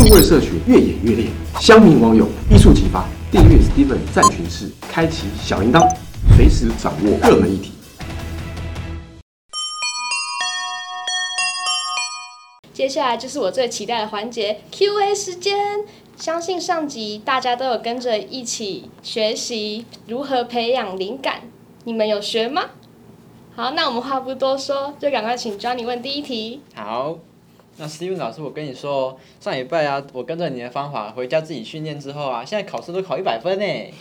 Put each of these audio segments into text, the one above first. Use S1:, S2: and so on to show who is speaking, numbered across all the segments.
S1: 数位社群越演越烈，乡民网友一触即发。订阅 Steven 战群室，开启小铃铛，随时掌握热门议题。
S2: 接下来就是我最期待的环节 Q&A 时间。相信上集大家都有跟着一起学习如何培养灵感，你们有学吗？好，那我们话不多说，就赶快请 Johnny 问第一题。
S3: 好，那 Steven 老师，我跟你说，上礼拜啊，我跟着你的方法回家自己训练之后啊，现在考试都考一百分呢。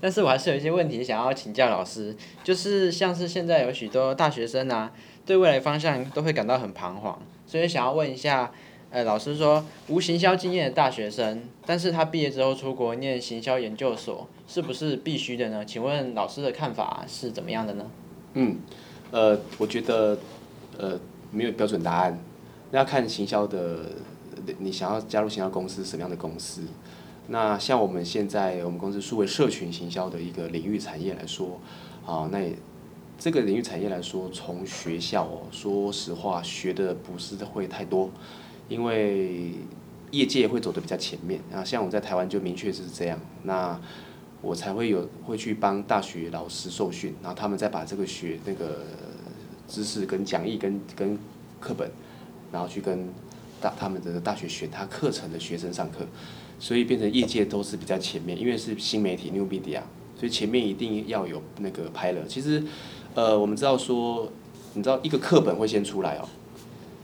S3: 但是我还是有一些问题想要请教老师，就是像是现在有许多大学生啊，对未来方向都会感到很彷徨，所以想要问一下。呃，老师说无行销经验的大学生，但是他毕业之后出国念行销研究所，是不是必须的呢？请问老师的看法是怎么样的呢？
S1: 嗯，呃，我觉得呃没有标准答案，要看行销的，你想要加入行销公司什么样的公司？那像我们现在我们公司数位社群行销的一个领域产业来说，啊，那也这个领域产业来说，从学校哦，说实话学的不是会太多。因为业界会走的比较前面，啊像我在台湾就明确是这样，那我才会有会去帮大学老师受训，然后他们再把这个学那个知识跟讲义跟跟课本，然后去跟大他们的大学选他课程的学生上课，所以变成业界都是比较前面，因为是新媒体 New Media，所以前面一定要有那个拍了。其实，呃，我们知道说，你知道一个课本会先出来哦。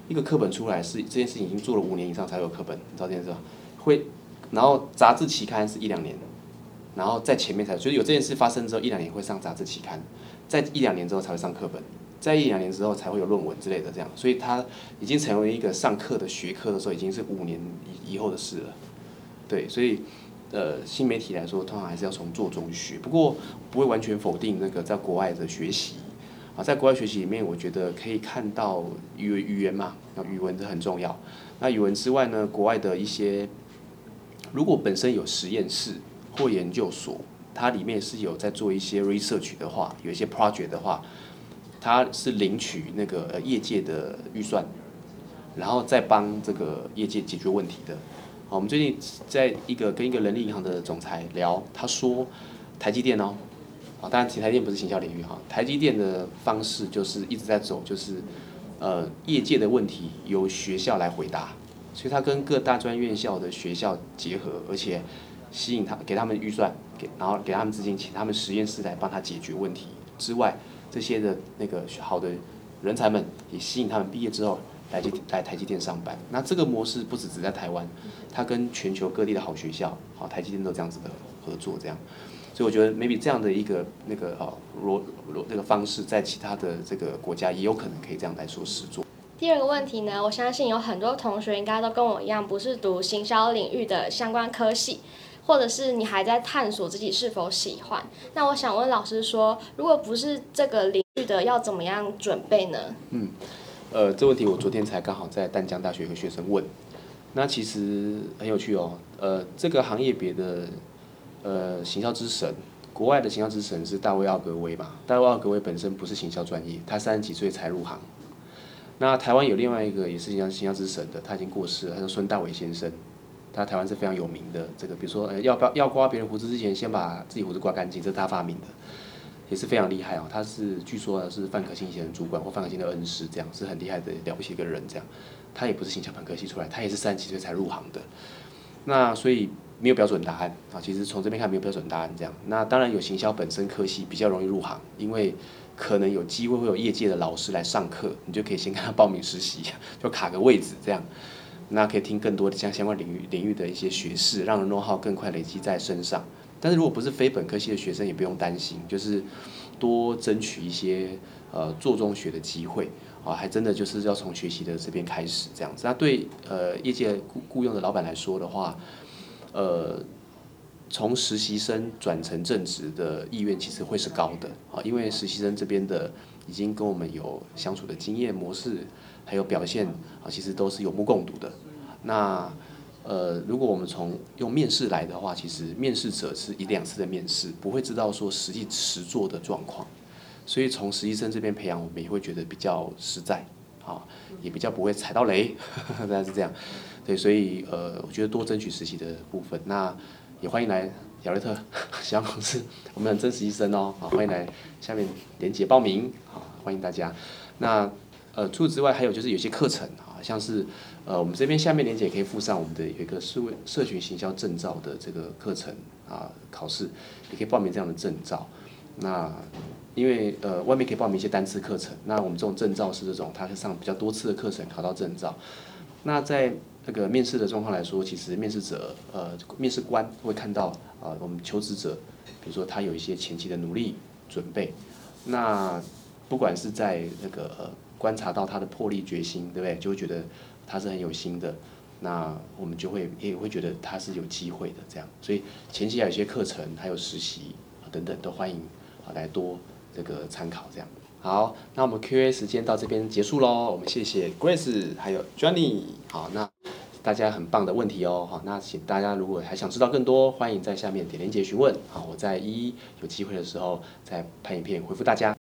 S1: 一个课本出来是这件事情已经做了五年以上才有课本，你知道这件事吧？会，然后杂志期刊是一两年，然后在前面才，所以有这件事发生之后一两年会上杂志期刊，在一两年之后才会上课本，在一两年之后才会有论文之类的这样，所以它已经成为一个上课的学科的时候，已经是五年以以后的事了。对，所以呃新媒体来说，通常还是要从做中学，不过不会完全否定那个在国外的学习。啊，在国外学习里面，我觉得可以看到语语言嘛，那语文这很重要。那语文之外呢，国外的一些，如果本身有实验室或研究所，它里面是有在做一些 research 的话，有一些 project 的话，他是领取那个业界的预算，然后再帮这个业界解决问题的。好，我们最近在一个跟一个人力银行的总裁聊，他说台积电哦。啊，当然，台积电不是行销领域哈。台积电的方式就是一直在走，就是呃，业界的问题由学校来回答，所以他跟各大专院校的学校结合，而且吸引他给他们预算，给然后给他们资金，请他们实验室来帮他解决问题之外，这些的那个好的人才们也吸引他们毕业之后来积来台积电上班。那这个模式不止只在台湾，它跟全球各地的好学校，好台积电都这样子的合作这样。所以我觉得，maybe 这样的一个那个哦，罗罗那个方式，在其他的这个国家也有可能可以这样来说实做。
S2: 第二个问题呢，我相信有很多同学应该都跟我一样，不是读行销领域的相关科系，或者是你还在探索自己是否喜欢。那我想问老师说，如果不是这个领域的，要怎么样准备呢？
S1: 嗯，呃，这问题我昨天才刚好在淡江大学有个学生问，那其实很有趣哦，呃，这个行业别的。呃，行销之神，国外的行销之神是大卫奥格威嘛？大卫奥格威本身不是行销专业，他三十几岁才入行。那台湾有另外一个也是行销行销之神的，他已经过世了，他是孙大伟先生。他台湾是非常有名的，这个比如说，呃，要不要要刮别人胡子之前，先把自己胡子刮干净，这是他发明的，也是非常厉害哦。他是据说是范可欣以前的主管或范可欣的恩师，这样是很厉害的了不起一个人，这样。他也不是行销本科系出来，他也是三十几岁才入行的。那所以。没有标准答案啊，其实从这边看没有标准答案这样。那当然有行销本身科系比较容易入行，因为可能有机会会有业界的老师来上课，你就可以先跟他报名实习，就卡个位置这样。那可以听更多的像相关领域领域的一些学士，让人 know how 更快累积在身上。但是如果不是非本科系的学生，也不用担心，就是多争取一些呃做中学的机会啊，还真的就是要从学习的这边开始这样子。那对呃业界雇雇佣的老板来说的话，呃，从实习生转成正职的意愿其实会是高的啊，因为实习生这边的已经跟我们有相处的经验模式，还有表现啊，其实都是有目共睹的。那呃，如果我们从用面试来的话，其实面试者是一两次的面试，不会知道说实际实做的状况，所以从实习生这边培养，我们也会觉得比较实在。啊，也比较不会踩到雷，大概是这样。对，所以呃，我觉得多争取实习的部分，那也欢迎来亚瑞特 小公司，我们很真实医生哦，好，欢迎来下面连接报名，好，欢迎大家。那呃，除此之外，还有就是有些课程啊，像是呃，我们这边下面连接可以附上我们的有一个社会社群行销证照的这个课程啊，考试也可以报名这样的证照。那因为呃，外面可以报名一些单次课程，那我们这种证照是这种，它是上比较多次的课程考到证照。那在那个面试的状况来说，其实面试者呃，面试官会看到啊，我们求职者，比如说他有一些前期的努力准备，那不管是在那个呃。观察到他的魄力决心，对不对？就会觉得他是很有心的，那我们就会也会觉得他是有机会的这样。所以前期还有一些课程，还有实习等等，都欢迎啊来多这个参考这样。好，那我们 Q&A 时间到这边结束喽。我们谢谢 Grace 还有 Johnny。好，那大家很棒的问题哦。好，那请大家如果还想知道更多，欢迎在下面点链接询问。好，我在一有机会的时候再拍影片回复大家。